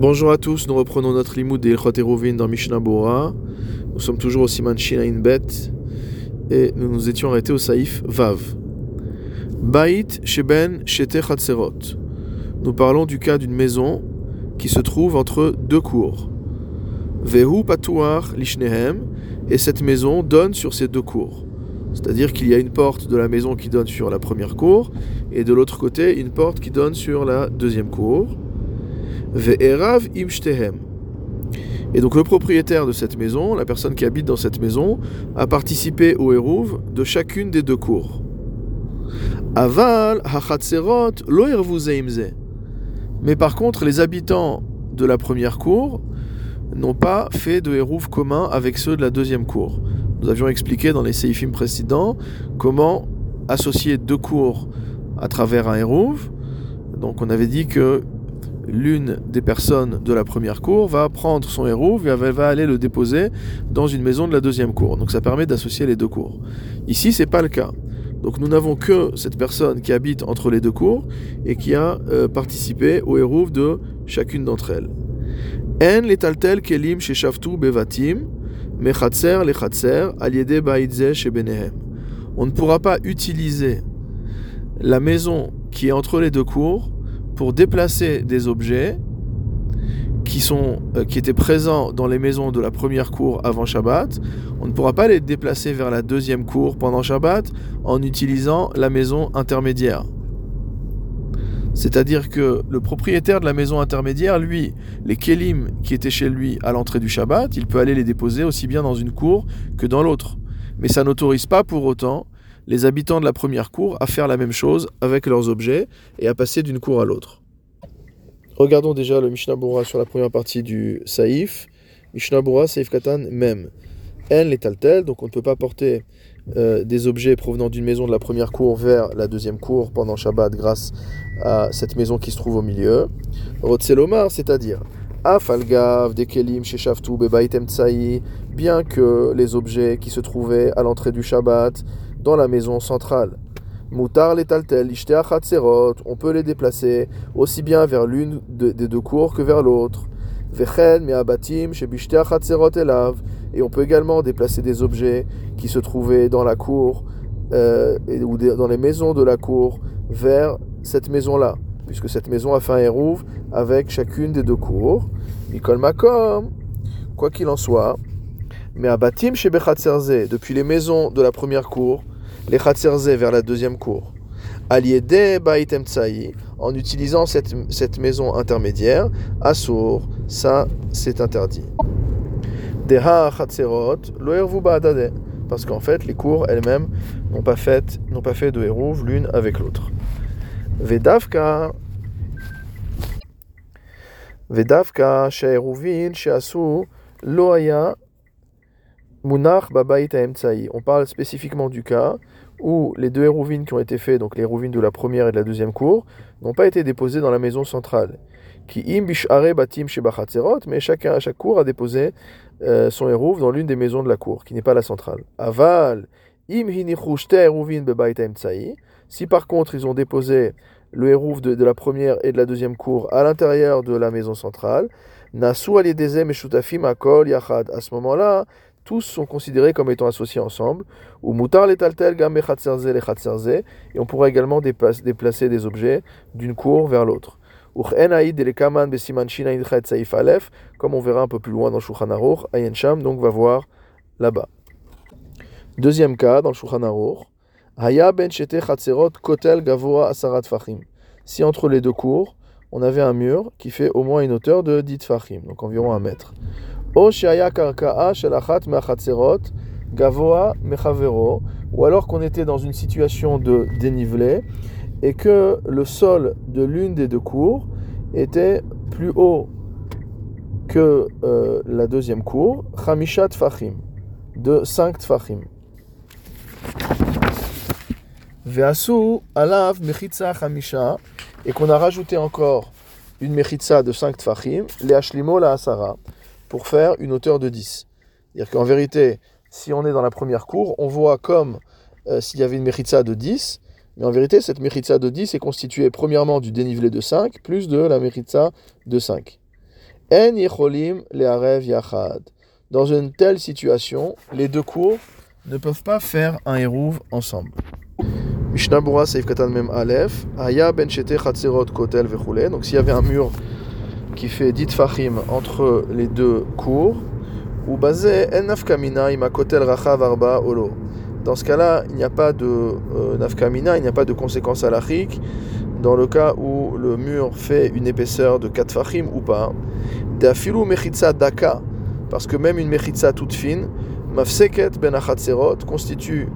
Bonjour à tous, nous reprenons notre limoud des Ilchot dans Mishnah Bora. Nous sommes toujours au Siman Shinain Bet et nous nous étions arrêtés au Saïf Vav. Bait Sheben Shete Chatzerot. Nous parlons du cas d'une maison qui se trouve entre deux cours. Vehu Patuar Lishnehem et cette maison donne sur ces deux cours. C'est-à-dire qu'il y a une porte de la maison qui donne sur la première cour et de l'autre côté une porte qui donne sur la deuxième cour. Imshtehem. Et donc le propriétaire de cette maison, la personne qui habite dans cette maison, a participé au Hérouv de chacune des deux cours. Aval hachatserot lo Mais par contre, les habitants de la première cour n'ont pas fait de Hérouv commun avec ceux de la deuxième cour. Nous avions expliqué dans les séifim précédents comment associer deux cours à travers un Hérouv. Donc on avait dit que l'une des personnes de la première cour va prendre son héros et va aller le déposer dans une maison de la deuxième cour. Donc ça permet d'associer les deux cours. Ici, c'est pas le cas. Donc nous n'avons que cette personne qui habite entre les deux cours et qui a euh, participé au héros de chacune d'entre elles. On ne pourra pas utiliser la maison qui est entre les deux cours pour déplacer des objets qui, sont, euh, qui étaient présents dans les maisons de la première cour avant Shabbat, on ne pourra pas les déplacer vers la deuxième cour pendant Shabbat en utilisant la maison intermédiaire. C'est-à-dire que le propriétaire de la maison intermédiaire, lui, les kelim qui étaient chez lui à l'entrée du Shabbat, il peut aller les déposer aussi bien dans une cour que dans l'autre. Mais ça n'autorise pas pour autant les habitants de la première cour à faire la même chose avec leurs objets et à passer d'une cour à l'autre. Regardons déjà le Mishnah Bura sur la première partie du Saïf. Mishnah Bura, Saïf Katan, même. En les taltel, donc on ne peut pas porter euh, des objets provenant d'une maison de la première cour vers la deuxième cour pendant Shabbat grâce à cette maison qui se trouve au milieu. Rotselomar, c'est-à-dire Afalgav, Dekelim, Sheshavtu, Bebaitem Tsaï, bien que les objets qui se trouvaient à l'entrée du Shabbat dans la maison centrale. Moutar les taltel, on peut les déplacer aussi bien vers l'une des deux cours que vers l'autre. Vechen, elav, et on peut également déplacer des objets qui se trouvaient dans la cour euh, ou dans les maisons de la cour vers cette maison-là, puisque cette maison a fait un hérouve avec chacune des deux cours. Mikol makom, quoi qu'il en soit, mais abatim chez depuis les maisons de la première cour, les Khatzerze vers la deuxième cour. Aliede Baitem Tsaï, en utilisant cette, cette maison intermédiaire, Assour, ça c'est interdit. Deha Khatzerot, Loervu Baadade, parce qu'en fait les cours elles-mêmes n'ont pas fait, pas fait de hérouv l'une avec l'autre. Vedavka Vedavka She'eruvin She'asu Loaya Babaït On parle spécifiquement du cas où les deux hérouvines qui ont été faits, donc les hérouvines de la première et de la deuxième cour, n'ont pas été déposées dans la maison centrale. Qui im batim mais chacun à chaque cour a déposé euh, son hérouv dans l'une des maisons de la cour, qui n'est pas la centrale. Aval im Si par contre ils ont déposé le hérouv de, la première et de la deuxième cour à l'intérieur de la maison centrale, nasu et akol yachad. À ce moment-là, tous sont considérés comme étant associés ensemble. Ou mutar les taltel et on pourra également déplacer des objets d'une cour vers l'autre. Comme on verra un peu plus loin dans Shulchan Aruch, Ayen Sham donc va voir là-bas. Deuxième cas dans le Shulchan Aruch, Haya ben kotel gavoa asarat fachim. Si entre les deux cours, on avait un mur qui fait au moins une hauteur de 10 fachim, donc environ un mètre. Ou alors qu'on était dans une situation de dénivelé et que le sol de l'une des deux cours était plus haut que euh, la deuxième cour, Chamishat Fachim, de 5 Tfachim. Veasu alav mechitza chamisha, et qu'on a rajouté encore une mechitza de 5 Tfachim, le ashlimo la asara pour faire une hauteur de 10. C'est-à-dire qu'en vérité, si on est dans la première cour, on voit comme euh, s'il y avait une méritza de 10, mais en vérité, cette méritza de 10 est constituée premièrement du dénivelé de 5 plus de la méritza de 5. En yecholim le'arev yachad. Dans une telle situation, les deux cours ne peuvent pas faire un hérouv ensemble. Mishnah Bura Seif Katan Mem Aleph, Aya Ben Shete Chatzerot Kotel Vechule. Donc s'il y avait un mur qui fait dit fachim entre les deux cours, ou basé En Nafkamina Ima Kotel Rachav Arba Olo. Dans ce cas-là, il n'y a pas de euh, nafkamina, il n'y a pas de conséquence alachique dans le cas où le mur fait une épaisseur de 4 fachim ou pas. Dafilu mechitza daka, parce que même une mechitza toute fine, mafseket ben constitue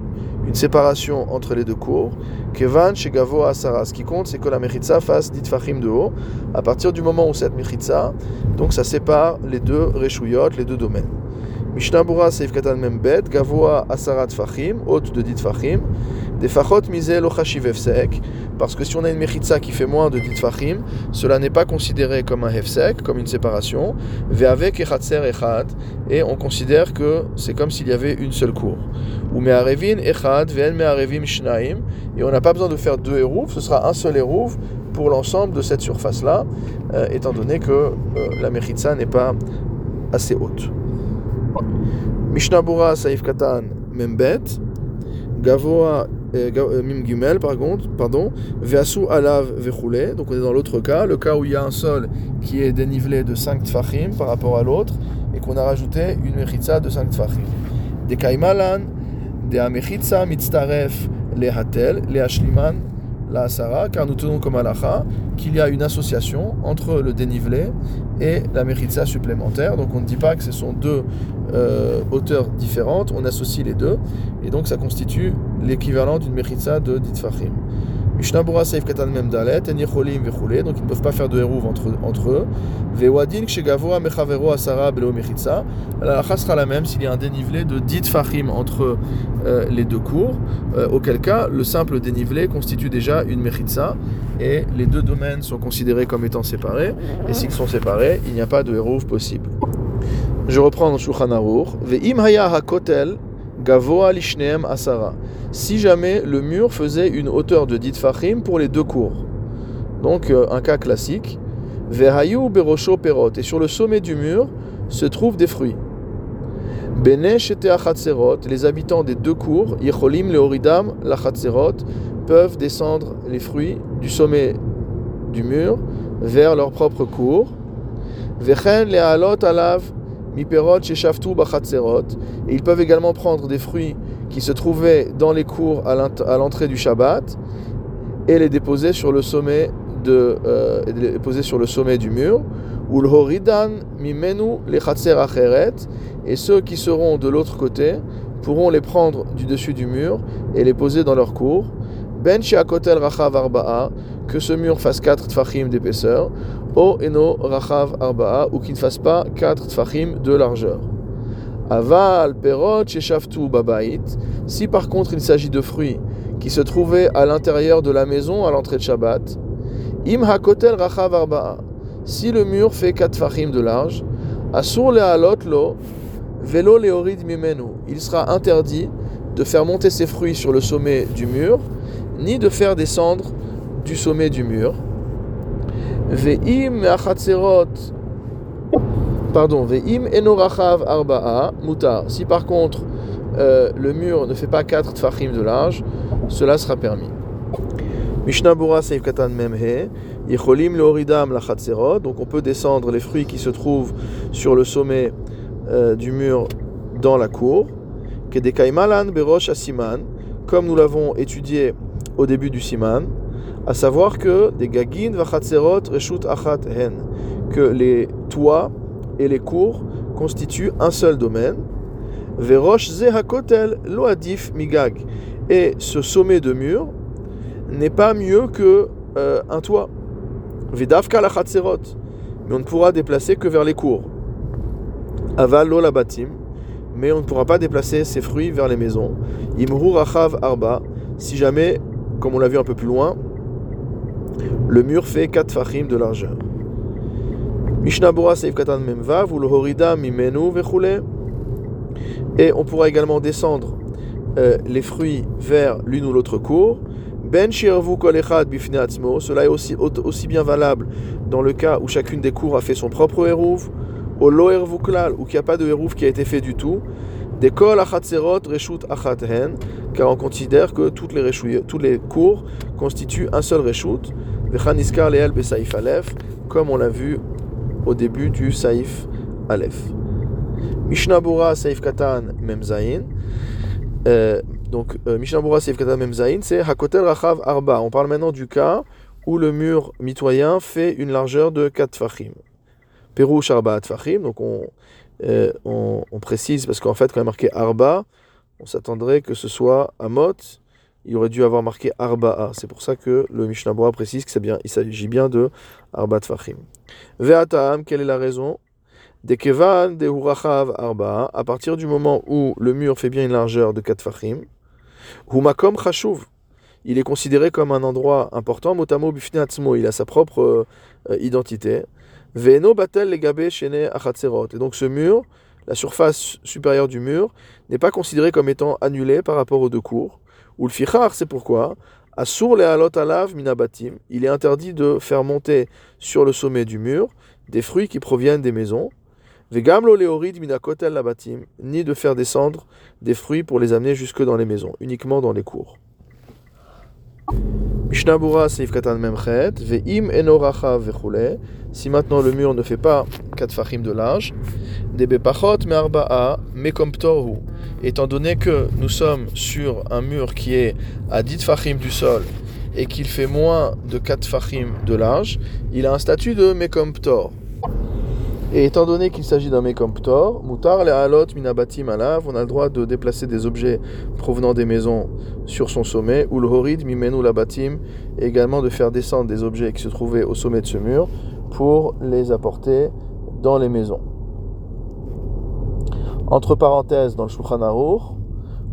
une séparation entre les deux cours. Kevan shegavo asara. Ce qui compte, c'est que la mechitza fasse dit fachim de haut. À partir du moment où cette mechitza, donc ça sépare les deux reshuyot, les deux domaines. Mishnah Bura Seif Katan Membet, Gavoa Asarat Fachim, haute de dit Fachim, des Fachot Mizel Efsek, parce que si on a une Mechitza qui fait moins de dit Fachim, cela n'est pas considéré comme un Hefsek, comme une séparation, Ve'avek Echatser Echad, et on considère que c'est comme s'il y avait une seule cour. Ou Me'arevin Echad, Ve'en Me'arevim Shnaim, et on n'a pas besoin de faire deux Hérouv, ce sera un seul Hérouv pour l'ensemble de cette surface-là, euh, étant donné que euh, la Mechitza n'est pas assez haute. Mishnah Bura Saif Katan Membet, Gavoa euh, euh, Mim Gimel par contre, pardon, Veasu Alav Vechule, donc on est dans l'autre cas, le cas où il y a un sol qui est dénivelé de 5 tfachim par rapport à l'autre et qu'on a rajouté une mechitza de 5 tfachim. De Kaimalan, de Amechitza Mitztaref Lehatel, Lehashliman la car nous tenons comme alacha qu'il y a une association entre le dénivelé et la méritza supplémentaire. Donc on ne dit pas que ce sont deux euh, hauteurs différentes, on associe les deux, et donc ça constitue l'équivalent d'une méritza de Ditfachim. Donc ils ne peuvent pas faire de hérouv entre, eux. La sera la même s'il y a un dénivelé de 10 fachim entre euh, les deux cours, euh, auquel cas le simple dénivelé constitue déjà une Mechitza et les deux domaines sont considérés comme étant séparés. Et s'ils sont séparés, il n'y a pas de hérouv possible. Je reprends dans Shulchan Aruch. Ve'im Haya HaKotel Gavoa lishneem asara. Si jamais le mur faisait une hauteur de dit fachim pour les deux cours. Donc euh, un cas classique. Vehayu berosho perot. Et sur le sommet du mur se trouvent des fruits. Bene shete Les habitants des deux cours, yicholim leoridam lachatzerot, peuvent descendre les fruits du sommet du mur vers leur propre cours. Vechen lehalot alav Miperot. Et ils peuvent également prendre des fruits qui se trouvaient dans les cours à l'entrée du Shabbat et les déposer sur le sommet de euh, les déposer sur le sommet du mur. Acheret. Et ceux qui seront de l'autre côté pourront les prendre du dessus du mur et les poser dans leur cours. Ben sheakotel rachav arba'a, que ce mur fasse 4 tfachim d'épaisseur, o eno rachav arba'a, ou qu'il ne fasse pas 4 tfachim de largeur. Aval perot sheshaftu babait, si par contre il s'agit de fruits qui se trouvaient à l'intérieur de la maison à l'entrée de Shabbat, im hakotel rachav arba'a, si le mur fait 4 tfachim de large, asur le'alot lo, velo leorid mimenu, il sera interdit de faire monter ses fruits sur le sommet du mur, ni de faire descendre du sommet du mur. Ve'im pardon, ve'im enorachav arba'a mutar. Si par contre euh, le mur ne fait pas 4 tfachim de large, cela sera permis. Mishnah Bura Seif Katan Memhe, Yecholim Leoridam Lachatzerot, donc on peut descendre les fruits qui se trouvent sur le sommet euh, du mur dans la cour. Kedekaimalan Berosh Asiman, comme nous l'avons étudié au début du siman, à savoir que des gagin vachatserot reshut achat hen, que les toits et les cours constituent un seul domaine. Verosh ze hakotel loadif migag, et ce sommet de mur n'est pas mieux que euh, un toit. Vidavka mais on ne pourra déplacer que vers les cours. Aval lo batim, mais on ne pourra pas déplacer ses fruits vers les maisons. Imru rachav arba, si jamais comme on l'a vu un peu plus loin, le mur fait 4 fachim de largeur. Ou. Et on pourra également descendre euh, les fruits vers l'une ou l'autre cour. Ben cela est aussi, aussi bien valable dans le cas où chacune des cours a fait son propre hérouv, au lo ou qu'il n'y a pas de hérouv qui a été fait du tout, des kol achatzerot reshut achaten, car on considère que toutes les, tous les cours constituent un seul reshut, vechaniskar leel besaif alef, comme on l'a vu au début du saif alef. Mishnah Bura saif katan memzain. Euh, donc, euh, Mishnah Bura Seif Katan Memzain, c'est Hakotel Rachav Arba. On parle maintenant du cas où le mur mitoyen fait une largeur de 4 fachim. Perouch Arba fachim, donc on, euh, on, on, précise, parce qu'en fait, quand il y a marqué Arba, on s'attendrait que ce soit Amot, il aurait dû avoir marqué Arba'a. C'est pour ça que le Mishnah Bura précise qu'il s'agit bien de Arba Tfachim. Quelle est la raison? De Kevan de Hurachav Arba, à partir du moment où le mur fait bien une largeur de 4 fachim, Humakom Chashuv, il est considéré comme un endroit important, Motamo Bifne il a sa propre euh, identité. Veno Batel Legabe Shene Achatzerot. Et donc ce mur, la surface supérieure du mur, n'est pas considérée comme étant annulée par rapport aux deux cours. Ou le Fichar, c'est pourquoi? Asur le Halot Alav Minabatim, il est interdit de faire monter sur le sommet du mur des fruits qui proviennent des maisons ni de faire descendre des fruits pour les amener jusque dans les maisons, uniquement dans les cours. Si maintenant le mur ne fait pas 4 fachim de large, Debe Pachot Me'arba'a Mekomptorhu, étant donné que nous sommes sur un mur qui est à 10 fachim du sol et qu'il fait moins de 4 fachim de large, il a un statut de Mekomptor. Et étant donné qu'il s'agit d'un Mekomptor, Mutar le Halot Minabatim Alav, on a le droit de déplacer des objets provenant des maisons sur son sommet, ou le Horid Mimenu Labatim, et également de faire descendre des objets qui se trouvaient au sommet de ce mur pour les apporter dans les maisons. Entre parenthèses, dans le Shulchan Aruch,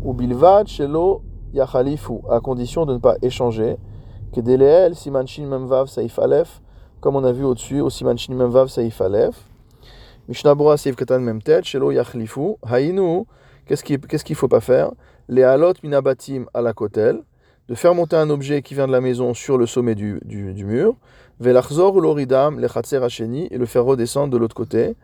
ou Bilvad Shelo Yachalifu, à condition de ne pas échanger, que Deleel Simanchin Memvav Saif Alef, comme on a vu au-dessus, au Simanchin Memvav Saif. Mishnah Seif Katan Memtet, Shelo Yachlifu, Hainu, qu'est-ce qu'il ne faut pas faire? Les halot minabatim à la kotel, de faire monter un objet qui vient de la maison sur le sommet du, du, du mur, Velachzor ou l'oridam, le chatser hacheni, et le faire redescendre de l'autre côté.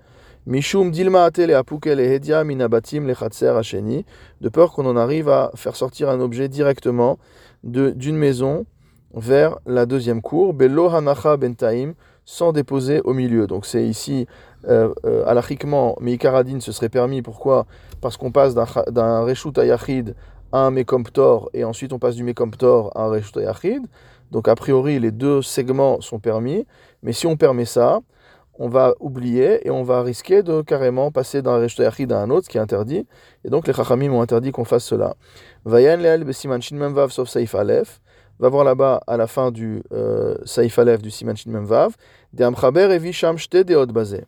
Mishum dilma atel et apukel et hedia minabatim le chatser hacheni, de peur qu'on en arrive à faire sortir un objet directement d'une maison vers la deuxième cour, Bello hanacha bentaim, sans déposer au milieu. Donc c'est ici euh, euh, alachiquement, mais ce serait permis. Pourquoi? Parce qu'on passe d'un Reshut Ayachid à un Mekomptor, et ensuite on passe du Mekomptor à un Reshut Ayachid. Donc a priori, les deux segments sont permis. Mais si on permet ça, on va oublier et on va risquer de carrément passer d'un Reshut Ayachid à un autre, ce qui est interdit. Et donc les Chachamim ont interdit qu'on fasse cela. Vayan le'al alef. Va voir là-bas à la fin du euh, saif alef du siman shin memvav. De amchaber evi sham shte deot bazé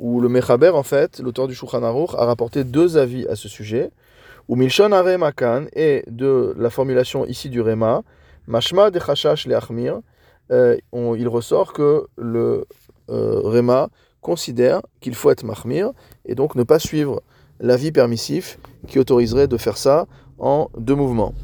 où le Mechaber, en fait, l'auteur du Shulchan Aruch, a rapporté deux avis à ce sujet, où Milshon Aremakan et de la formulation ici du Rema, Mashma de Chashash le Achmir, euh, il ressort que le euh, considère qu'il faut être Mahmir et donc ne pas suivre l'avis permissif qui autoriserait de faire ça en deux mouvements.